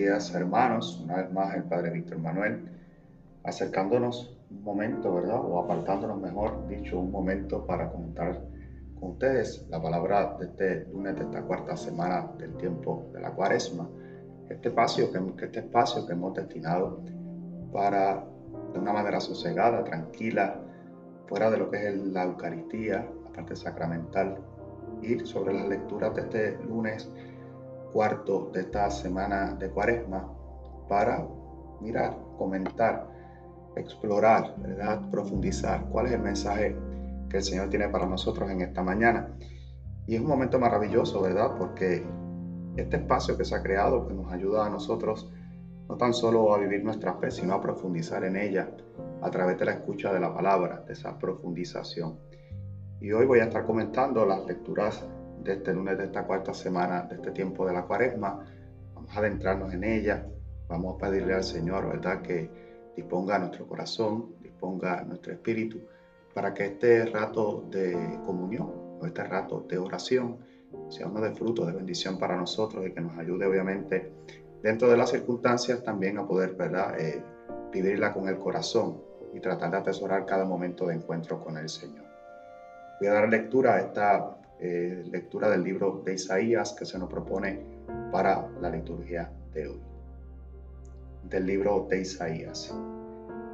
días, hermanos. Una vez más, el Padre Víctor Manuel, acercándonos un momento, ¿verdad? O apartándonos, mejor dicho, un momento para comentar con ustedes la palabra de este lunes de esta cuarta semana del tiempo de la cuaresma. Este espacio que, este espacio que hemos destinado para, de una manera sosegada, tranquila, fuera de lo que es la Eucaristía, la parte sacramental, ir sobre las lecturas de este lunes cuarto de esta semana de cuaresma para mirar, comentar, explorar, ¿verdad? profundizar cuál es el mensaje que el Señor tiene para nosotros en esta mañana. Y es un momento maravilloso, ¿verdad? Porque este espacio que se ha creado que nos ayuda a nosotros no tan solo a vivir nuestra fe, sino a profundizar en ella a través de la escucha de la palabra, de esa profundización. Y hoy voy a estar comentando las lecturas de este lunes de esta cuarta semana de este tiempo de la cuaresma. Vamos a adentrarnos en ella, vamos a pedirle al Señor, ¿verdad? Que disponga nuestro corazón, disponga nuestro espíritu, para que este rato de comunión o este rato de oración sea uno de fruto, de bendición para nosotros y que nos ayude obviamente dentro de las circunstancias también a poder, ¿verdad? Eh, vivirla con el corazón y tratar de atesorar cada momento de encuentro con el Señor. Voy a dar lectura a esta eh, lectura del libro de Isaías que se nos propone para la liturgia de hoy. Del libro de Isaías.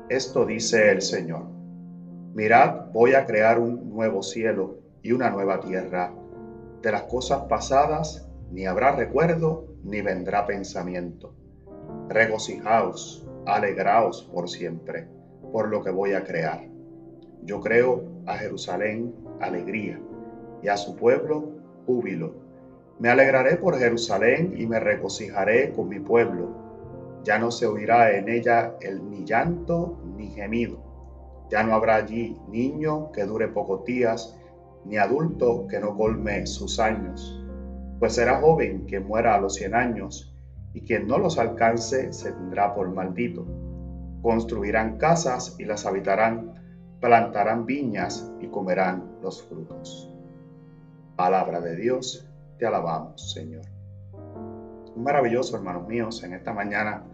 Esto dice el Señor. Mirad, voy a crear un nuevo cielo y una nueva tierra. De las cosas pasadas ni habrá recuerdo ni vendrá pensamiento. Regocijaos, alegraos por siempre por lo que voy a crear. Yo creo a Jerusalén alegría y a su pueblo júbilo. Me alegraré por Jerusalén y me regocijaré con mi pueblo. Ya no se oirá en ella el ni llanto ni gemido. Ya no habrá allí niño que dure pocos días, ni adulto que no colme sus años. Pues será joven que muera a los cien años, y quien no los alcance se tendrá por maldito. Construirán casas y las habitarán, plantarán viñas y comerán los frutos. Palabra de Dios, te alabamos, Señor. Es maravilloso, hermanos míos, en esta mañana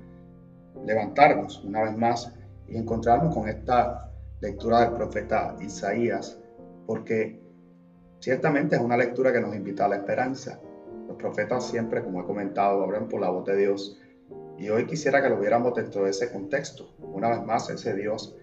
levantarnos una vez más y encontrarnos con esta lectura del profeta Isaías, porque ciertamente es una lectura que nos invita a la esperanza. Los profetas siempre, como he comentado, hablan por la voz de Dios. Y hoy quisiera que lo viéramos dentro de ese contexto. Una vez más, ese Dios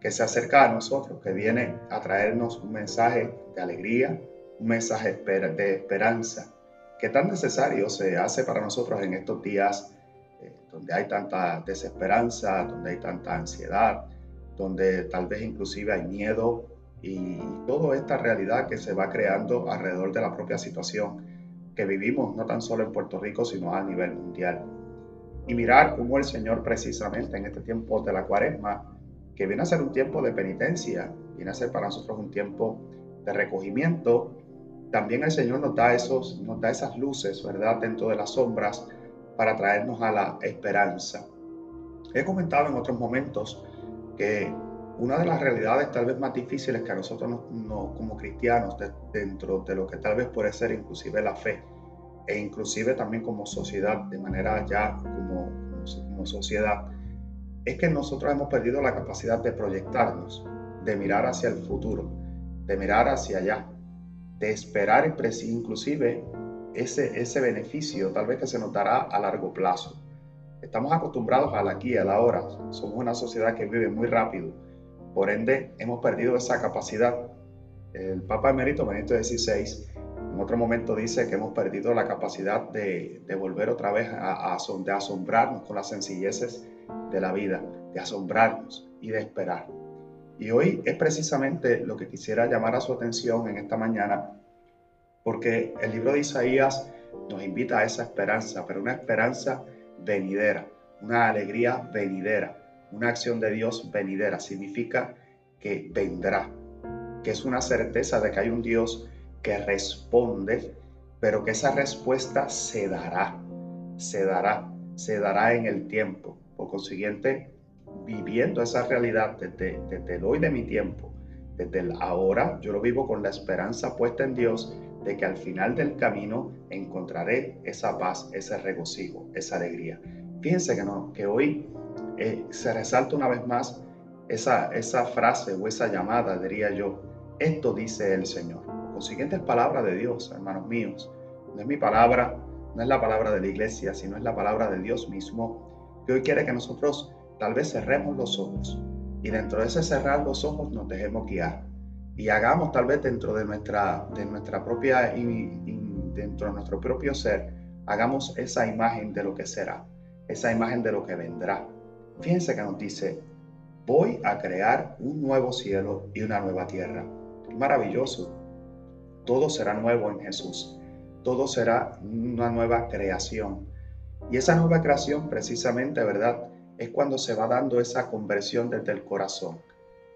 que se acerca a nosotros, que viene a traernos un mensaje de alegría, un mensaje de esperanza que tan necesario se hace para nosotros en estos días eh, donde hay tanta desesperanza, donde hay tanta ansiedad, donde tal vez inclusive hay miedo y toda esta realidad que se va creando alrededor de la propia situación que vivimos no tan solo en Puerto Rico, sino a nivel mundial. Y mirar cómo el Señor precisamente en este tiempo de la cuaresma, que viene a ser un tiempo de penitencia, viene a ser para nosotros un tiempo de recogimiento, también el Señor nos da, esos, nos esas luces, ¿verdad?, dentro de las sombras para traernos a la esperanza. He comentado en otros momentos que una de las realidades tal vez más difíciles que a nosotros como cristianos dentro de lo que tal vez puede ser inclusive la fe e inclusive también como sociedad, de manera ya como sociedad, es que nosotros hemos perdido la capacidad de proyectarnos, de mirar hacia el futuro, de mirar hacia allá, de esperar inclusive ese, ese beneficio tal vez que se notará a largo plazo. Estamos acostumbrados al aquí a la hora. Somos una sociedad que vive muy rápido. Por ende, hemos perdido esa capacidad. El Papa Emérito Benito XVI en otro momento dice que hemos perdido la capacidad de, de volver otra vez a, asombrarnos con las sencilleces de la vida, de asombrarnos y de esperar. Y hoy es precisamente lo que quisiera llamar a su atención en esta mañana, porque el libro de Isaías nos invita a esa esperanza, pero una esperanza venidera, una alegría venidera, una acción de Dios venidera. Significa que vendrá, que es una certeza de que hay un Dios que responde, pero que esa respuesta se dará, se dará, se dará en el tiempo. Por consiguiente, viviendo esa realidad desde, desde el hoy de mi tiempo, desde el ahora, yo lo vivo con la esperanza puesta en Dios de que al final del camino encontraré esa paz, ese regocijo, esa alegría. Fíjense que, no, que hoy eh, se resalta una vez más esa, esa frase o esa llamada, diría yo, esto dice el Señor. Consiguiente es palabra de Dios, hermanos míos. No es mi palabra, no es la palabra de la iglesia, sino es la palabra de Dios mismo, que hoy quiere que nosotros tal vez cerremos los ojos y dentro de ese cerrar los ojos nos dejemos guiar y hagamos tal vez dentro de nuestra, de nuestra propia, dentro de nuestro propio ser, hagamos esa imagen de lo que será, esa imagen de lo que vendrá. Fíjense que nos dice, voy a crear un nuevo cielo y una nueva tierra. Maravilloso. Todo será nuevo en Jesús. Todo será una nueva creación. Y esa nueva creación precisamente, ¿verdad? Es cuando se va dando esa conversión desde el corazón.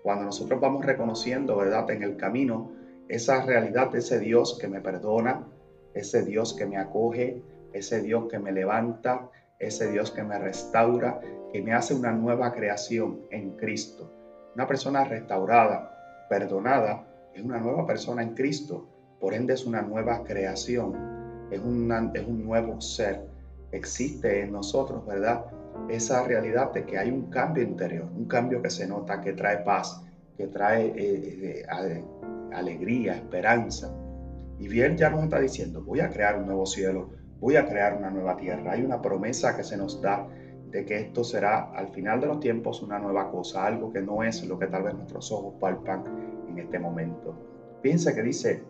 Cuando nosotros vamos reconociendo, ¿verdad? En el camino esa realidad de ese Dios que me perdona, ese Dios que me acoge, ese Dios que me levanta, ese Dios que me restaura, que me hace una nueva creación en Cristo. Una persona restaurada, perdonada, es una nueva persona en Cristo, por ende es una nueva creación, es, es un nuevo ser. Existe en nosotros, ¿verdad? Esa realidad de que hay un cambio interior, un cambio que se nota, que trae paz, que trae eh, eh, alegría, esperanza. Y bien ya nos está diciendo, voy a crear un nuevo cielo, voy a crear una nueva tierra. Hay una promesa que se nos da de que esto será al final de los tiempos una nueva cosa, algo que no es lo que tal vez nuestros ojos palpan en este momento. Piensa que dice,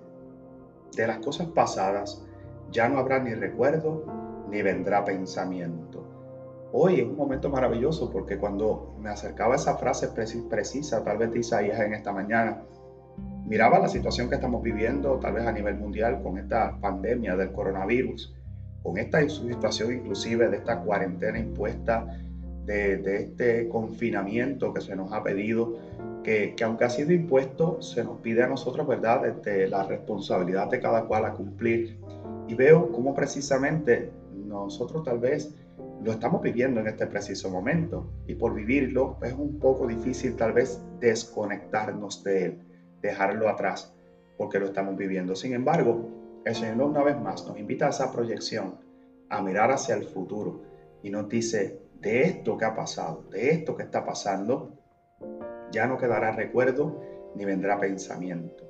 de las cosas pasadas ya no habrá ni recuerdo ni vendrá pensamiento. Hoy es un momento maravilloso porque cuando me acercaba a esa frase precisa, tal vez de Isaías en esta mañana, miraba la situación que estamos viviendo, tal vez a nivel mundial, con esta pandemia del coronavirus, con esta situación inclusive de esta cuarentena impuesta, de, este confinamiento que se nos ha pedido, que, que, aunque ha sido impuesto, se nos pide a nosotros, ¿verdad?, desde la responsabilidad de cada cual a cumplir. Y veo cómo precisamente nosotros tal vez lo estamos viviendo en este preciso momento y por vivirlo es un poco difícil tal vez desconectarnos de él, dejarlo atrás, porque lo estamos viviendo. Sin embargo, el Señor una vez más nos invita a esa proyección, a mirar hacia el futuro y nos dice, de esto que ha pasado, de esto que está pasando, ya no quedará recuerdo ni vendrá pensamiento.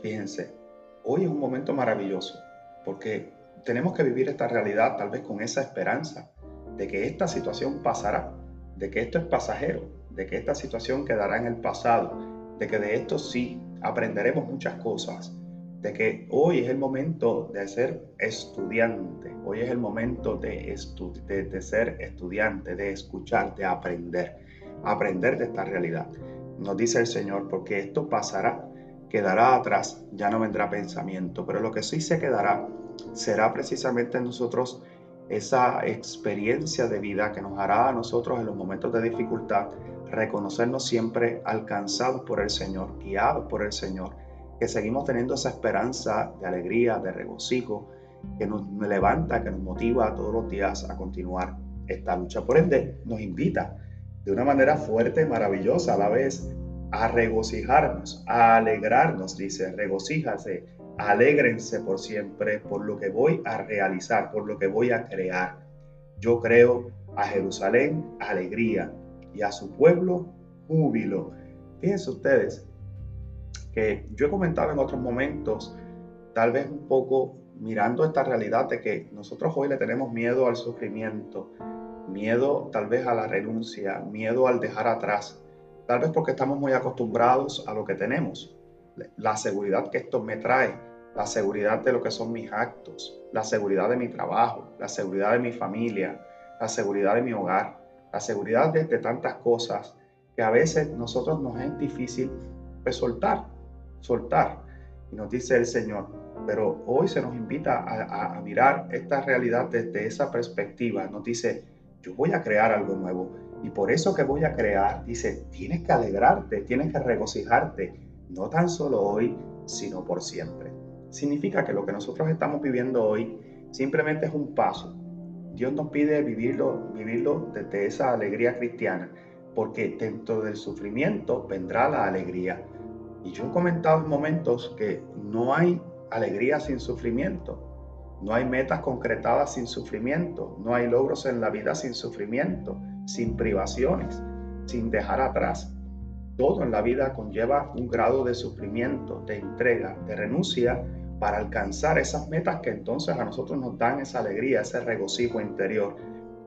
Fíjense, hoy es un momento maravilloso porque tenemos que vivir esta realidad tal vez con esa esperanza de que esta situación pasará, de que esto es pasajero, de que esta situación quedará en el pasado, de que de esto sí aprenderemos muchas cosas, de que hoy es el momento de ser estudiante, hoy es el momento de, ser estudiante, de escuchar, de aprender, aprender de esta realidad. Nos dice el Señor, porque esto pasará, quedará atrás, ya no vendrá pensamiento, pero lo que sí se quedará será precisamente en nosotros esa experiencia de vida que nos hará a nosotros en los momentos de dificultad reconocernos siempre alcanzados por el Señor, guiados por el Señor que seguimos teniendo esa esperanza de alegría, de regocijo, que nos levanta, que nos motiva todos los días a continuar esta lucha. Por ende, nos invita de una manera fuerte, maravillosa a la vez, a regocijarnos, a alegrarnos, dice, regocíjase, alégrense por siempre por lo que voy a realizar, por lo que voy a crear. Yo creo a Jerusalén alegría y a su pueblo júbilo. Fíjense ustedes, yo he comentado en otros momentos, tal vez un poco mirando esta realidad de que nosotros hoy le tenemos miedo al sufrimiento, miedo tal vez a la renuncia, miedo al dejar atrás, tal vez porque estamos muy acostumbrados a lo que tenemos, la seguridad que esto me trae, la seguridad de lo que son mis actos, la seguridad de mi trabajo, la seguridad de mi familia, la seguridad de mi hogar, la seguridad de, tantas cosas que a veces nosotros nos es difícil pues, soltar soltar. Y nos dice el Señor, pero hoy se nos invita a, mirar esta realidad desde esa perspectiva. Nos dice, yo voy a crear algo nuevo. Y por eso que voy a crear, dice, tienes que alegrarte, tienes que regocijarte, no tan solo hoy, sino por siempre. Significa que lo que nosotros estamos viviendo hoy simplemente es un paso. Dios nos pide vivirlo, vivirlo desde esa alegría cristiana, porque dentro del sufrimiento vendrá la alegría. Y yo he comentado en momentos que no hay alegría sin sufrimiento. No hay metas concretadas sin sufrimiento, no hay logros en la vida sin sufrimiento, sin privaciones, sin dejar atrás. Todo en la vida conlleva un grado de sufrimiento, de entrega, de renuncia para alcanzar esas metas que entonces a nosotros nos dan esa alegría, ese regocijo interior.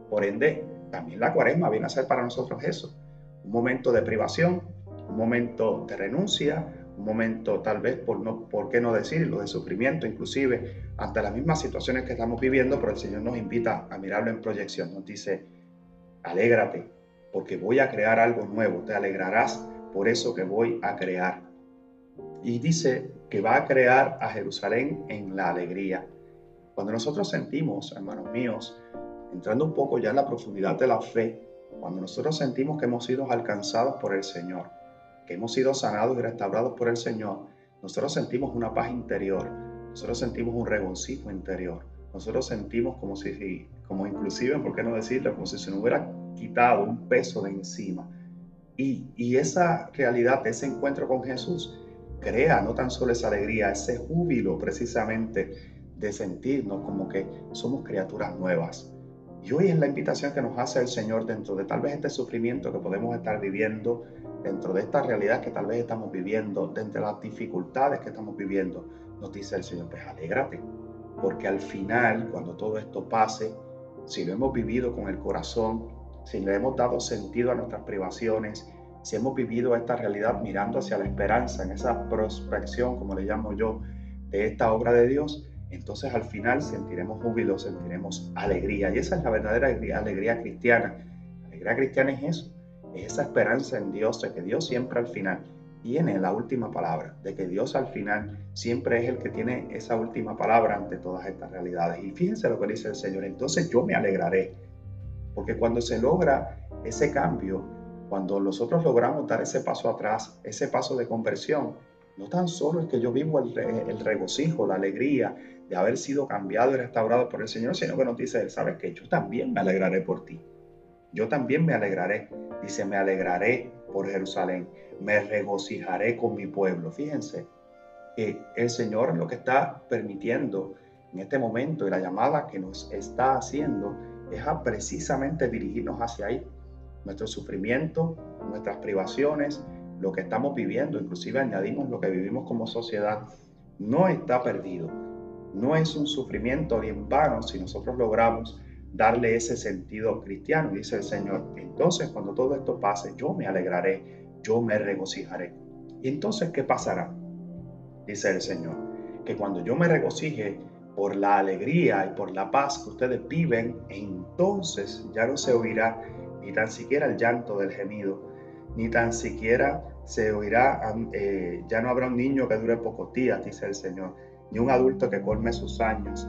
Por ende, también la cuaresma viene a ser para nosotros eso, un momento de privación, un momento de renuncia, un momento tal vez, por, no, por qué no decirlo, de sufrimiento, inclusive ante las mismas situaciones que estamos viviendo, pero el Señor nos invita a mirarlo en proyección, nos dice, alégrate, porque voy a crear algo nuevo, te alegrarás por eso que voy a crear. Y dice que va a crear a Jerusalén en la alegría. Cuando nosotros sentimos, hermanos míos, entrando un poco ya en la profundidad de la fe, cuando nosotros sentimos que hemos sido alcanzados por el Señor, que hemos sido sanados y restaurados por el Señor, nosotros sentimos una paz interior, nosotros sentimos un regocijo interior, nosotros sentimos como si, como inclusive, ¿por qué no decirlo? Como si se nos hubiera quitado un peso de encima. Y, esa realidad, ese encuentro con Jesús, crea no tan solo esa alegría, ese júbilo precisamente de sentirnos como que somos criaturas nuevas. Y hoy es la invitación que nos hace el Señor dentro de tal vez este sufrimiento que podemos estar viviendo, dentro de esta realidad que tal vez estamos viviendo, dentro de las dificultades que estamos viviendo. Nos dice el Señor, pues alégrate, porque al final, cuando todo esto pase, si lo hemos vivido con el corazón, si le hemos dado sentido a nuestras privaciones, si hemos vivido esta realidad mirando hacia la esperanza, en esa prospección, como le llamo yo, de esta obra de Dios, entonces al final sentiremos júbilo, sentiremos alegría. Y esa es la verdadera alegría, cristiana. Alegría cristiana es eso, es esa esperanza en Dios, de que Dios siempre al final tiene la última palabra, de que Dios al final siempre es el que tiene esa última palabra ante todas estas realidades. Y fíjense lo que dice el Señor, entonces yo me alegraré, porque cuando se logra ese cambio, cuando nosotros logramos dar ese paso atrás, ese paso de conversión, no tan solo es que yo vivo el, regocijo, la alegría de haber sido cambiado y restaurado por el Señor, sino que nos dice, ¿sabes qué? Yo también me alegraré por ti. Yo también me alegraré. Dice, me alegraré por Jerusalén. Me regocijaré con mi pueblo. Fíjense que el Señor lo que está permitiendo en este momento y la llamada que nos está haciendo es a precisamente dirigirnos hacia ahí nuestro sufrimiento, nuestras privaciones, lo que estamos viviendo, inclusive añadimos lo que vivimos como sociedad, no está perdido. No es un sufrimiento en vano si nosotros logramos darle ese sentido cristiano, dice el Señor. Entonces, cuando todo esto pase, yo me alegraré, yo me regocijaré. ¿Y entonces qué pasará? Dice el Señor, que cuando yo me regocije por la alegría y por la paz que ustedes viven, entonces ya no se oirá ni tan siquiera el llanto del gemido, ni tan siquiera se oirá, eh, ya no habrá un niño que dure pocos días, dice el Señor, ni un adulto que colme sus años.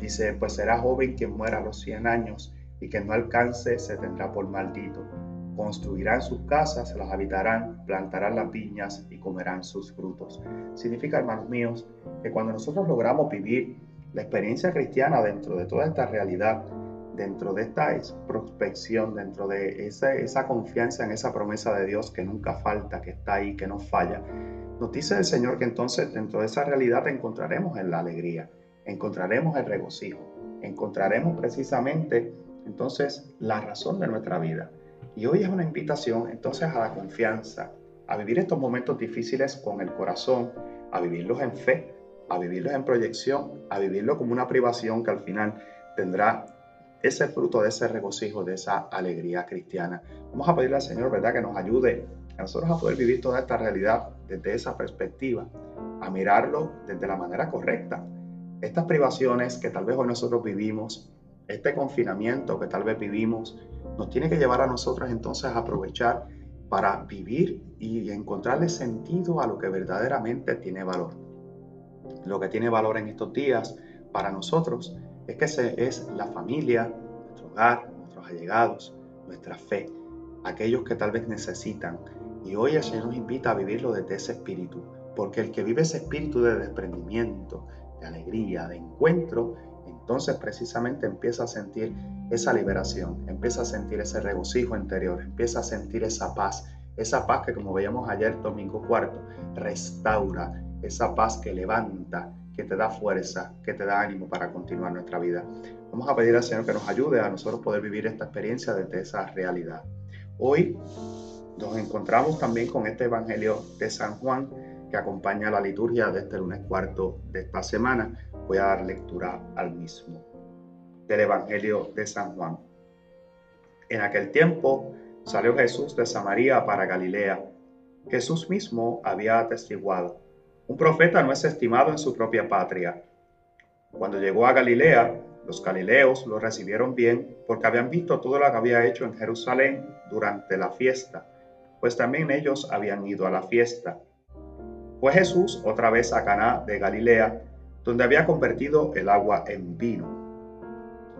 Dice, pues será joven quien muera a los 100 años y que no alcance se tendrá por maldito. Construirán sus casas, las habitarán, plantarán las viñas y comerán sus frutos. Significa, hermanos míos, que cuando nosotros logramos vivir la experiencia cristiana dentro de toda esta realidad, dentro de esta prospección, dentro de esa, confianza en esa promesa de Dios que nunca falta, que está ahí, que no falla, nos dice el Señor que entonces dentro de esa realidad encontraremos en la alegría, encontraremos el regocijo, encontraremos precisamente entonces la razón de nuestra vida. Y hoy es una invitación entonces a la confianza, a vivir estos momentos difíciles con el corazón, a vivirlos en fe, a vivirlos en proyección, a vivirlo como una privación que al final tendrá ese fruto de ese regocijo, de esa alegría cristiana. Vamos a pedirle al Señor, ¿verdad?, que nos ayude a nosotros a poder vivir toda esta realidad desde esa perspectiva, a mirarlo desde la manera correcta. Estas privaciones que tal vez hoy nosotros vivimos, este confinamiento que tal vez vivimos, nos tiene que llevar a nosotros entonces a aprovechar para vivir y encontrarle sentido a lo que verdaderamente tiene valor. Lo que tiene valor en estos días para nosotros es que es la familia, nuestro hogar, nuestros allegados, nuestra fe, aquellos que tal vez necesitan. Y hoy el Señor nos invita a vivirlo desde ese espíritu, porque el que vive ese espíritu de desprendimiento, de alegría, de encuentro, entonces precisamente empieza a sentir esa liberación, empieza a sentir ese regocijo interior, empieza a sentir esa paz, esa paz que como veíamos ayer domingo cuarto, restaura, esa paz que levanta, que te da fuerza, que te da ánimo para continuar nuestra vida. Vamos a pedir al Señor que nos ayude a nosotros poder vivir esta experiencia desde esa realidad. Hoy nos encontramos también con este Evangelio de San Juan que acompaña la liturgia de este lunes cuarto de esta semana. Voy a dar lectura al mismo del Evangelio de San Juan. En aquel tiempo salió Jesús de Samaria para Galilea. Jesús mismo había atestiguado, un profeta no es estimado en su propia patria. Cuando llegó a Galilea, los galileos lo recibieron bien porque habían visto todo lo que había hecho en Jerusalén durante la fiesta, pues también ellos habían ido a la fiesta. Fue Jesús otra vez a Caná de Galilea, donde había convertido el agua en vino.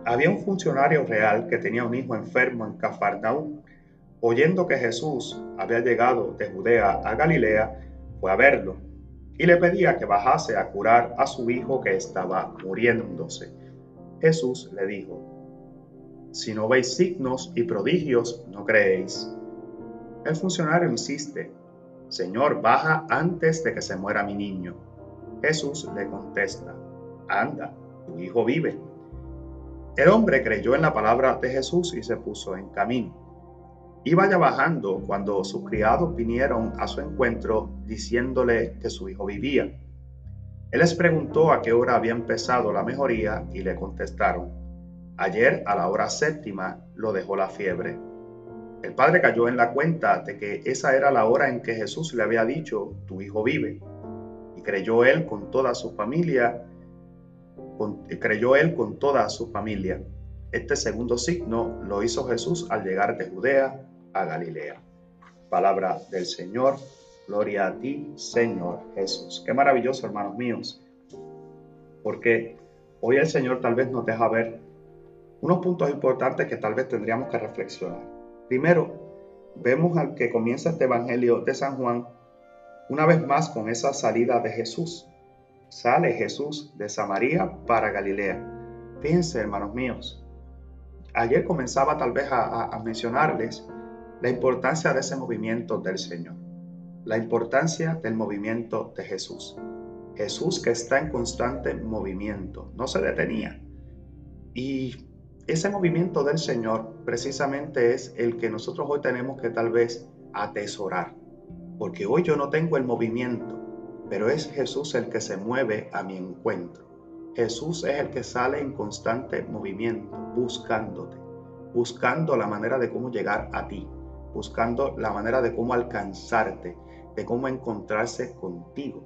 Había un funcionario real que tenía un hijo enfermo en Cafarnaúm. Oyendo que Jesús había llegado de Judea a Galilea, fue a verlo y le pedía que bajase a curar a su hijo que estaba muriéndose. Jesús le dijo, si no veis signos y prodigios, no creéis. El funcionario insiste, Señor, baja antes de que se muera mi niño. Jesús le contesta, anda, tu hijo vive. El hombre creyó en la palabra de Jesús y se puso en camino. Iba ya bajando cuando sus criados vinieron a su encuentro diciéndole que su hijo vivía. Él les preguntó a qué hora había empezado la mejoría y le contestaron, ayer a la hora séptima lo dejó la fiebre. El padre cayó en la cuenta de que esa era la hora en que Jesús le había dicho, tu hijo vive. Y creyó él con toda su familia creyó él con toda su familia. Este segundo signo lo hizo Jesús al llegar de Judea a Galilea. Palabra del Señor, gloria a ti, Señor Jesús. Qué maravilloso, hermanos míos, porque hoy el Señor tal vez nos deja ver unos puntos importantes que tal vez tendríamos que reflexionar. Primero, vemos al que comienza este Evangelio de San Juan una vez más con esa salida de Jesús sale Jesús de Samaria para Galilea. Fíjense, hermanos míos, ayer comenzaba tal vez a, mencionarles la importancia de ese movimiento del Señor, la importancia del movimiento de Jesús. Jesús que está en constante movimiento, no se detenía. Y ese movimiento del Señor precisamente es el que nosotros hoy tenemos que tal vez atesorar, porque hoy yo no tengo el movimiento, pero es Jesús el que se mueve a mi encuentro. Jesús es el que sale en constante movimiento, buscándote, buscando la manera de cómo llegar a ti, buscando la manera de cómo alcanzarte, de cómo encontrarse contigo.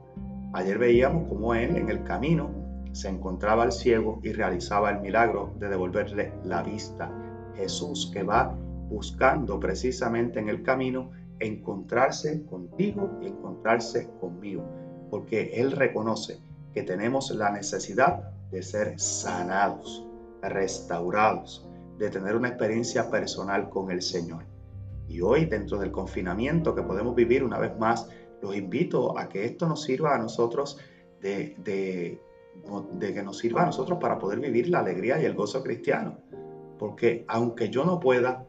Ayer veíamos cómo Él en el camino se encontraba al ciego y realizaba el milagro de devolverle la vista. Jesús que va buscando precisamente en el camino encontrarse contigo y encontrarse conmigo porque Él reconoce que tenemos la necesidad de ser sanados, restaurados, de tener una experiencia personal con el Señor. Y hoy, dentro del confinamiento que podemos vivir una vez más, los invito a que esto nos sirva a nosotros de, que nos sirva a nosotros para poder vivir la alegría y el gozo cristiano. Porque aunque yo no pueda,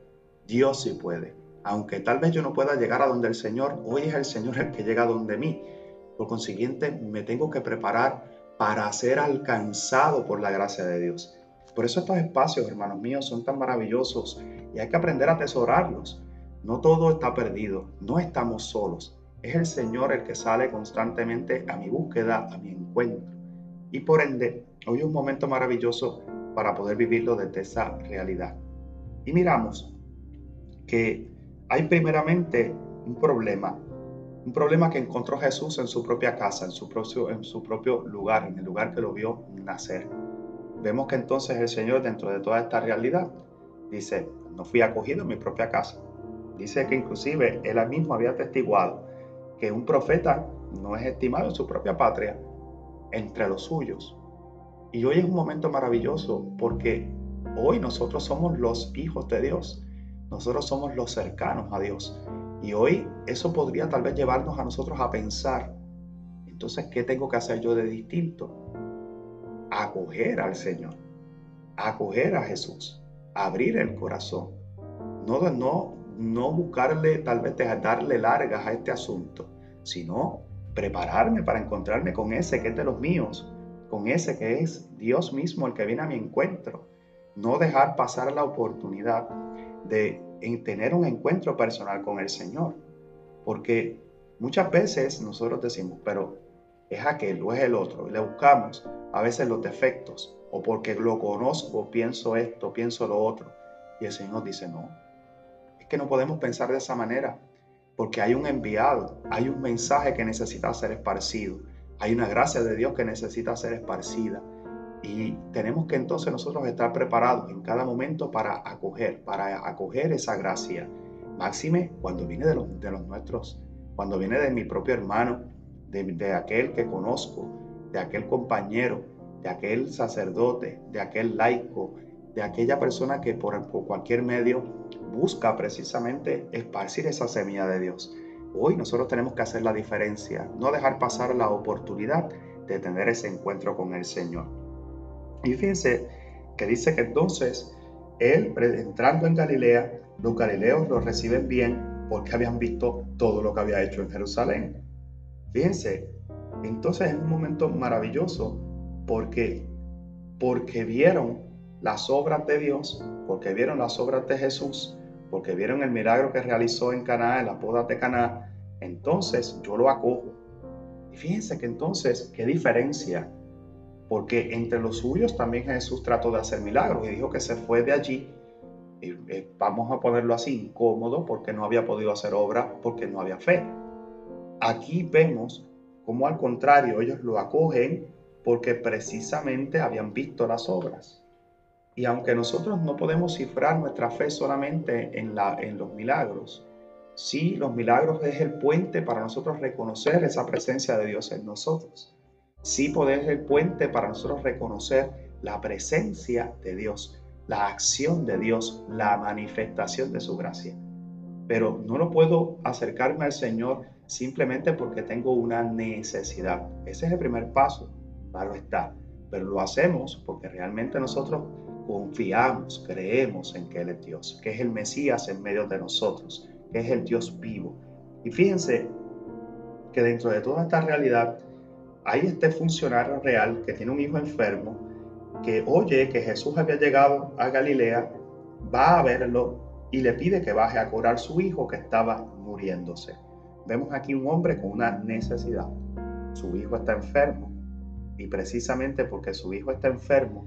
Dios sí puede. Aunque tal vez yo no pueda llegar a donde el Señor, hoy es el Señor el que llega donde mí. Por consiguiente, me tengo que preparar para ser alcanzado por la gracia de Dios. Por eso estos espacios, hermanos míos, son tan maravillosos y hay que aprender a atesorarlos. No todo está perdido, no estamos solos. Es el Señor el que sale constantemente a mi búsqueda, a mi encuentro. Y por ende, hoy es un momento maravilloso para poder vivirlo desde esa realidad. Y miramos que hay primeramente un problema un problema que encontró Jesús en su propia casa, en su, propio, en su propio lugar, en el lugar que lo vio nacer. Vemos que entonces el Señor, dentro de toda esta realidad, dice, no fui acogido en mi propia casa. Dice que inclusive él mismo había testiguado que un profeta no es estimado en su propia patria entre los suyos. Y hoy es un momento maravilloso porque hoy nosotros somos los hijos de Dios. Nosotros somos los cercanos a Dios. Y hoy eso podría tal vez llevarnos a nosotros a pensar, entonces, ¿qué tengo que hacer yo de distinto? Acoger al Señor, acoger a Jesús, abrir el corazón, no, no, no buscarle tal vez darle largas a este asunto, sino prepararme para encontrarme con ese que es de los míos, con ese que es Dios mismo el que viene a mi encuentro. No dejar pasar la oportunidad de tener un encuentro personal con el Señor. Porque muchas veces nosotros decimos, pero es aquel o es el otro, y le buscamos a veces los defectos, o porque lo conozco, pienso esto, pienso lo otro. Y el Señor dice, no, que no podemos pensar de esa manera, porque hay un enviado, hay un mensaje que necesita ser esparcido, hay una gracia de Dios que necesita ser esparcida. Y tenemos que entonces nosotros estar preparados en cada momento para acoger, para acoger esa gracia. Máxime cuando viene de los, de los nuestros, cuando viene de mi propio hermano, de, de aquel que conozco, de aquel compañero, de aquel sacerdote, de aquel laico, de aquella persona que por, cualquier medio busca precisamente esparcir esa semilla de Dios. Hoy nosotros tenemos que hacer la diferencia, no dejar pasar la oportunidad de tener ese encuentro con el Señor. Y fíjense que dice que entonces él, entrando en Galilea, los galileos lo reciben bien porque habían visto todo lo que había hecho en Jerusalén. Fíjense, entonces es un momento maravilloso porque, porque vieron las obras de Dios, porque vieron las obras de Jesús, porque vieron el milagro que realizó en Caná, en las bodas de Caná, entonces yo lo acojo. Y fíjense que entonces, qué diferencia, porque entre los suyos también Jesús trató de hacer milagros y dijo que se fue de allí, y, eh, vamos a ponerlo así, incómodo, porque no había podido hacer obra, porque no había fe. Aquí vemos cómo al contrario ellos lo acogen porque precisamente habían visto las obras. Y aunque nosotros no podemos cifrar nuestra fe solamente en, la, en los milagros, sí, los milagros es el puente para nosotros reconocer esa presencia de Dios en nosotros. Sí poder ser el puente para nosotros reconocer la presencia de Dios, la acción de Dios, la manifestación de su gracia. Pero no lo puedo acercarme al Señor simplemente porque tengo una necesidad. Ese es el primer paso claro está, pero lo hacemos porque realmente nosotros confiamos, creemos en que Él es Dios, que es el Mesías en medio de nosotros, que es el Dios vivo. Y fíjense que dentro de toda esta realidad hay este funcionario real que tiene un hijo enfermo, que oye que Jesús había llegado a Galilea, va a verlo y le pide que baje a curar su hijo que estaba muriéndose. Vemos aquí un hombre con una necesidad. Su hijo está enfermo y precisamente porque su hijo está enfermo,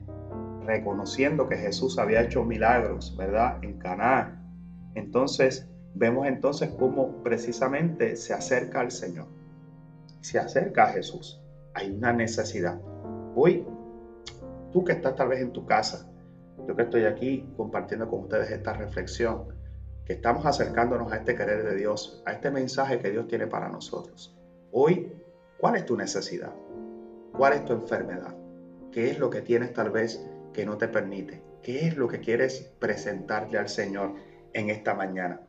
reconociendo que Jesús había hecho milagros, ¿verdad? En Caná. Entonces, vemos entonces cómo precisamente se acerca al Señor. Se acerca a Jesús. Hay una necesidad. Hoy, tú que estás tal vez en tu casa, yo que estoy aquí compartiendo con ustedes esta reflexión, que estamos acercándonos a este querer de Dios, a este mensaje que Dios tiene para nosotros. Hoy, ¿cuál es tu necesidad? ¿Cuál es tu enfermedad? ¿Qué es lo que tienes tal vez que no te permite? ¿Qué es lo que quieres presentarle al Señor en esta mañana?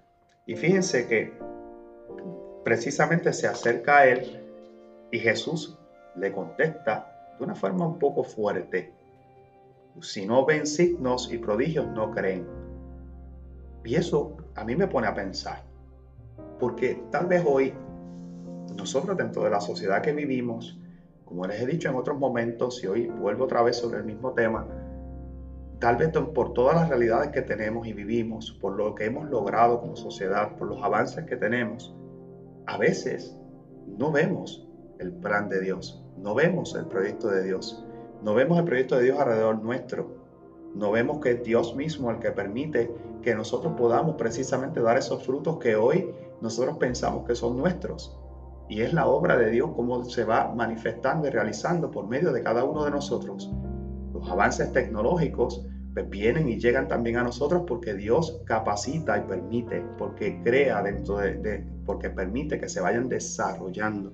Y fíjense que precisamente se acerca a Él y Jesús le contesta de una forma un poco fuerte. Si no ven signos y prodigios, no creen. Y eso a mí me pone a pensar, porque tal vez hoy nosotros dentro de la sociedad que vivimos, como les he dicho en otros momentos, y hoy vuelvo otra vez sobre el mismo tema, tal vez por todas las realidades que tenemos y vivimos, por lo que hemos logrado como sociedad, por los avances que tenemos, a veces no vemos el plan de Dios, no vemos el proyecto de Dios, no vemos el proyecto de Dios alrededor nuestro, no vemos que es Dios mismo el que permite que nosotros podamos precisamente dar esos frutos que hoy nosotros pensamos que son nuestros. Y es la obra de Dios cómo se va manifestando y realizando por medio de cada uno de nosotros. Los avances tecnológicos pues, vienen y llegan también a nosotros porque Dios capacita y permite, porque crea dentro de, porque permite que se vayan desarrollando.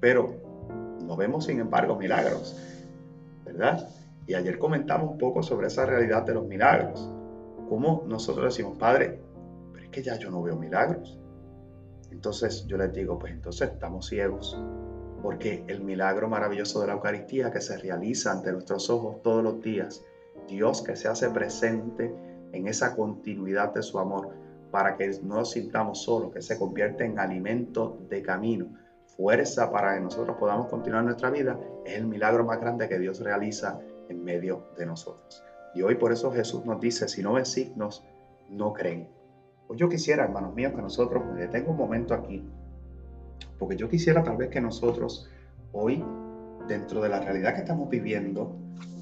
Pero no vemos, sin embargo, milagros, ¿verdad? Y ayer comentamos un poco sobre esa realidad de los milagros. Cómo nosotros decimos, Padre, pero es que ya yo no veo milagros. Entonces yo les digo, pues entonces estamos ciegos, porque el milagro maravilloso de la Eucaristía que se realiza ante nuestros ojos todos los días, Dios que se hace presente en esa continuidad de su amor, para que no nos sintamos solos, que se convierte en alimento de camino, fuerza para que nosotros podamos continuar nuestra vida, es el milagro más grande que Dios realiza en medio de nosotros. Y hoy por eso Jesús nos dice, si no ven signos, no creen. Pues yo quisiera, hermanos míos, que nosotros me un momento aquí, porque yo quisiera tal vez que nosotros hoy, dentro de la realidad que estamos viviendo,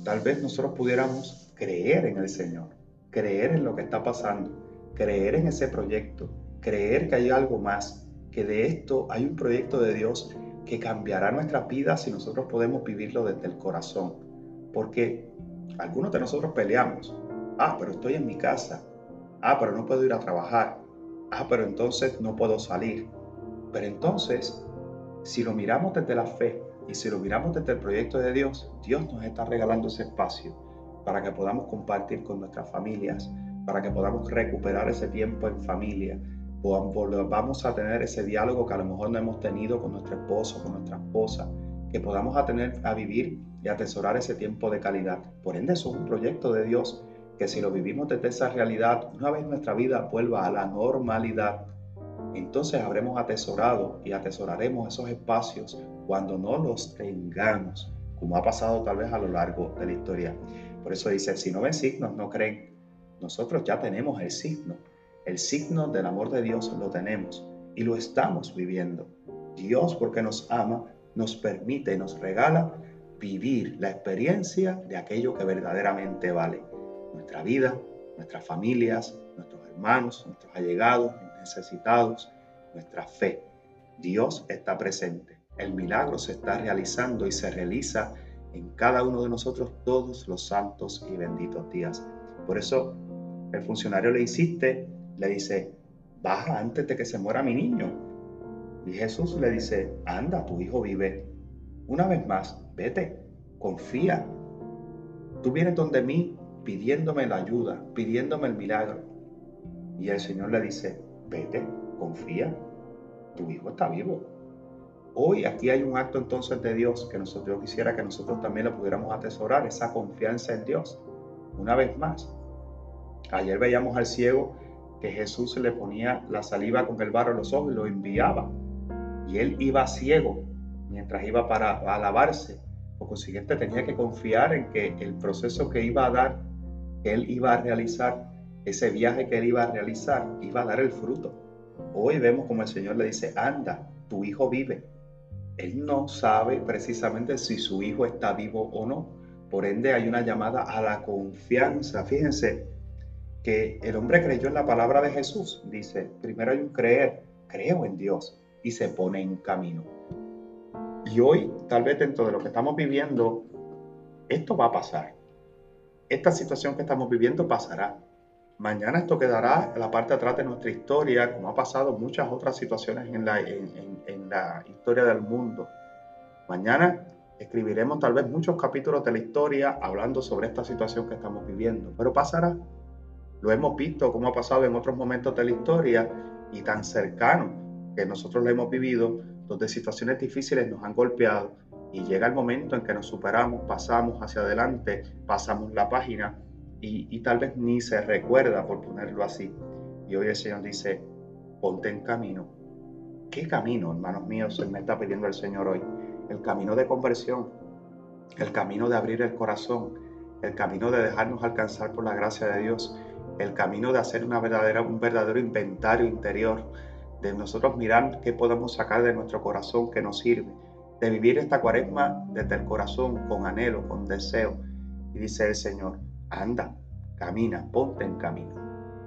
tal vez nosotros pudiéramos creer en el Señor, creer en lo que está pasando, creer en ese proyecto, creer que hay algo más, que de esto hay un proyecto de Dios que cambiará nuestras vidas si nosotros podemos vivirlo desde el corazón. Porque algunos de nosotros peleamos. Ah, pero estoy en mi casa. Ah, pero no puedo ir a trabajar. Ah, pero entonces no puedo salir. Pero entonces, si lo miramos desde la fe y si lo miramos desde el proyecto de Dios, Dios nos está regalando ese espacio para que podamos compartir con nuestras familias, para que podamos recuperar ese tiempo en familia, vamos a tener ese diálogo que a lo mejor no hemos tenido con nuestro esposo, con nuestra esposa, que podamos a tener a vivir y atesorar ese tiempo de calidad. Por ende, eso es un proyecto de Dios que si lo vivimos desde esa realidad, una vez nuestra vida vuelva a la normalidad, entonces habremos atesorado y atesoraremos esos espacios cuando no los tengamos, como ha pasado tal vez a lo largo de la historia. Por eso dice, si no ven signos, no creen. Nosotros ya tenemos el signo. El signo del amor de Dios lo tenemos y lo estamos viviendo. Dios, porque nos ama, nos permite, nos regala vivir la experiencia de aquello que verdaderamente vale. Nuestra vida, nuestras familias, nuestros hermanos, nuestros allegados, necesitados, nuestra fe. Dios está presente. El milagro se está realizando y se realiza en cada uno de nosotros todos los santos y benditos días. Por eso el funcionario le insiste le dice, baja antes de que se muera mi niño. Y Jesús le dice, anda, tu hijo vive. Una vez más, vete, confía. Tú vienes donde mí pidiéndome la ayuda, pidiéndome el milagro. Y el Señor le dice, vete, confía, tu hijo está vivo. Hoy aquí hay un acto entonces de Dios que nosotros quisiera que nosotros también lo pudiéramos atesorar, esa confianza en Dios. Una vez más, ayer veíamos al ciego que Jesús le ponía la saliva con el barro en los ojos y lo enviaba. Y él iba ciego mientras iba para alabarse. Por consiguiente, tenía que confiar en que el proceso que iba a dar, él iba a realizar, ese viaje que él iba a realizar, iba a dar el fruto. Hoy vemos como el Señor le dice, anda, tu hijo vive. Él no sabe precisamente si su hijo está vivo o no. Por ende, hay una llamada a la confianza. Fíjense, que el hombre creyó en la palabra de Jesús. Dice, primero hay un creer, creo en Dios y se pone en camino. Y hoy, tal vez dentro de lo que estamos viviendo, esto va a pasar. Esta situación que estamos viviendo pasará. Mañana esto quedará en la parte atrás de nuestra historia, como ha pasado en muchas otras situaciones en la, en la historia del mundo. Mañana escribiremos tal vez muchos capítulos de la historia hablando sobre esta situación que estamos viviendo, pero pasará. Lo hemos visto como ha pasado en otros momentos de la historia y tan cercano que nosotros lo hemos vivido, donde situaciones difíciles nos han golpeado y llega el momento en que nos superamos, pasamos hacia adelante, pasamos la página y, tal vez ni se recuerda por ponerlo así. Y hoy el Señor dice, ponte en camino. ¿Qué camino, hermanos míos, se me está pidiendo el Señor hoy? El camino de conversión, el camino de abrir el corazón, el camino de dejarnos alcanzar por la gracia de Dios, el camino de hacer un verdadero inventario interior, de nosotros mirar qué podemos sacar de nuestro corazón que nos sirve, de vivir esta cuaresma desde el corazón, con anhelo, con deseo. Y dice el Señor, anda, camina, ponte en camino.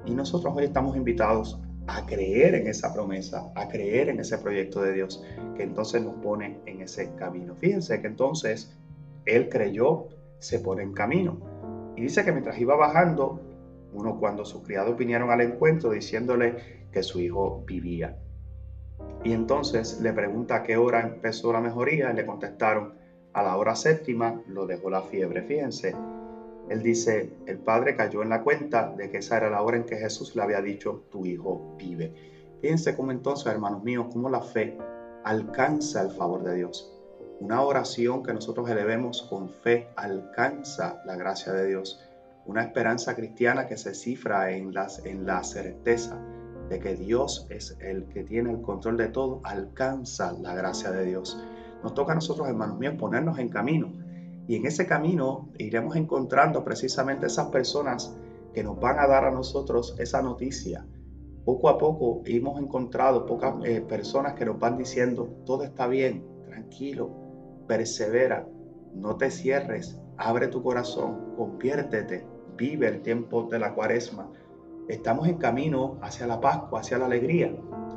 Y nosotros hoy estamos invitados a creer en esa promesa, a creer en ese proyecto de Dios, que entonces nos pone en ese camino. Fíjense que entonces Él creyó, se pone en camino. Y dice que mientras iba bajando, uno cuando sus criados vinieron al encuentro diciéndole que su hijo vivía. Y entonces le pregunta a qué hora empezó la mejoría y le contestaron a la hora séptima lo dejó la fiebre. Fíjense, él dice, el padre cayó en la cuenta de que esa era la hora en que Jesús le había dicho, tu hijo vive. Fíjense cómo entonces, hermanos míos, cómo la fe alcanza el favor de Dios. Una oración que nosotros elevemos con fe alcanza la gracia de Dios una esperanza cristiana que se cifra en, las, en la certeza de que Dios es el que tiene el control de todo, alcanza la gracia de Dios. Nos toca a nosotros, hermanos míos, ponernos en camino. Y en ese camino iremos encontrando precisamente esas personas que nos van a dar a nosotros esa noticia. Poco a poco hemos encontrado pocas eh, personas que nos van diciendo, todo está bien, tranquilo, persevera, no te cierres, abre tu corazón, conviértete, vive el tiempo de la cuaresma. Estamos en camino hacia la Pascua, hacia la alegría.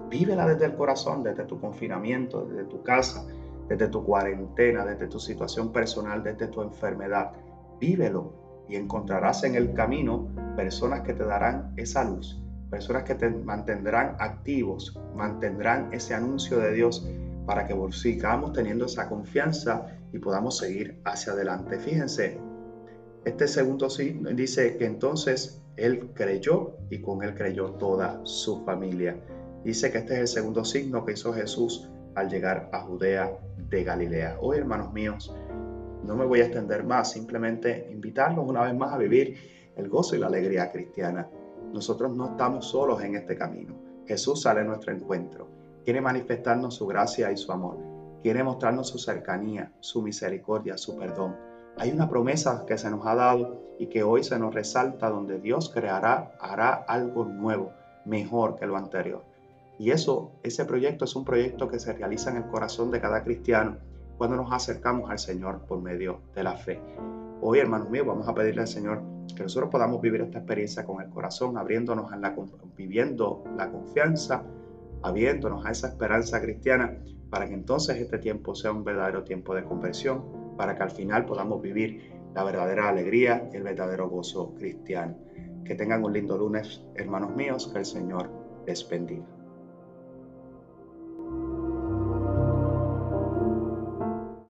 Vívela desde el corazón, desde tu confinamiento, desde tu casa, desde tu cuarentena, desde tu situación personal, desde tu enfermedad. Vívelo y encontrarás en el camino personas que te darán esa luz, personas que te mantendrán activos, mantendrán ese anuncio de Dios para que sigamos teniendo esa confianza y podamos seguir hacia adelante. Fíjense, este segundo signo dice que entonces él creyó y con él creyó toda su familia. Dice que este es el segundo signo que hizo Jesús al llegar a Judea de Galilea. Hoy, hermanos míos, no me voy a extender más, simplemente invitarlos una vez más a vivir el gozo y la alegría cristiana. Nosotros no estamos solos en este camino. Jesús sale a nuestro encuentro. Quiere manifestarnos su gracia y su amor. Quiere mostrarnos su cercanía, su misericordia, su perdón. Hay una promesa que se nos ha dado y que hoy se nos resalta donde Dios creará, hará algo nuevo, mejor que lo anterior. Y eso, ese proyecto es un proyecto que se realiza en el corazón de cada cristiano cuando nos acercamos al Señor por medio de la fe. Hoy, hermanos míos, vamos a pedirle al Señor que nosotros podamos vivir esta experiencia con el corazón, abriéndonos en la, viviendo la confianza, abriéndonos a esa esperanza cristiana, para que entonces este tiempo sea un verdadero tiempo de conversión, para que al final podamos vivir la verdadera alegría y el verdadero gozo cristiano. Que tengan un lindo lunes, hermanos míos, que el Señor les bendiga.